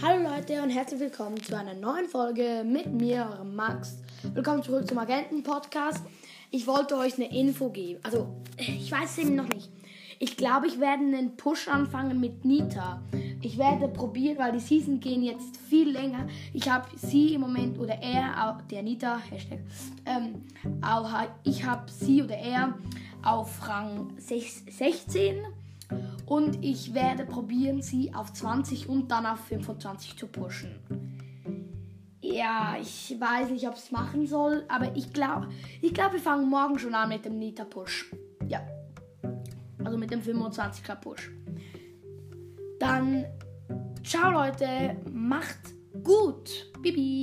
Hallo Leute und herzlich willkommen zu einer neuen Folge mit mir, eurem Max. Willkommen zurück zum Agenten-Podcast. Ich wollte euch eine Info geben. Also, ich weiß es eben noch nicht. Ich glaube, ich werde einen Push anfangen mit Nita. Ich werde probieren, weil die Season gehen jetzt viel länger. Ich habe sie im Moment oder er, der Nita, Hashtag, ähm, ich habe sie oder er auf Rang 16 und ich werde probieren, sie auf 20 und dann auf 25 zu pushen. Ja, ich weiß nicht, ob ich es machen soll, aber ich glaube, ich glaube, wir fangen morgen schon an mit dem Nita Push. Ja. Also mit dem 25er Push. Dann ciao Leute, macht gut. Bibi.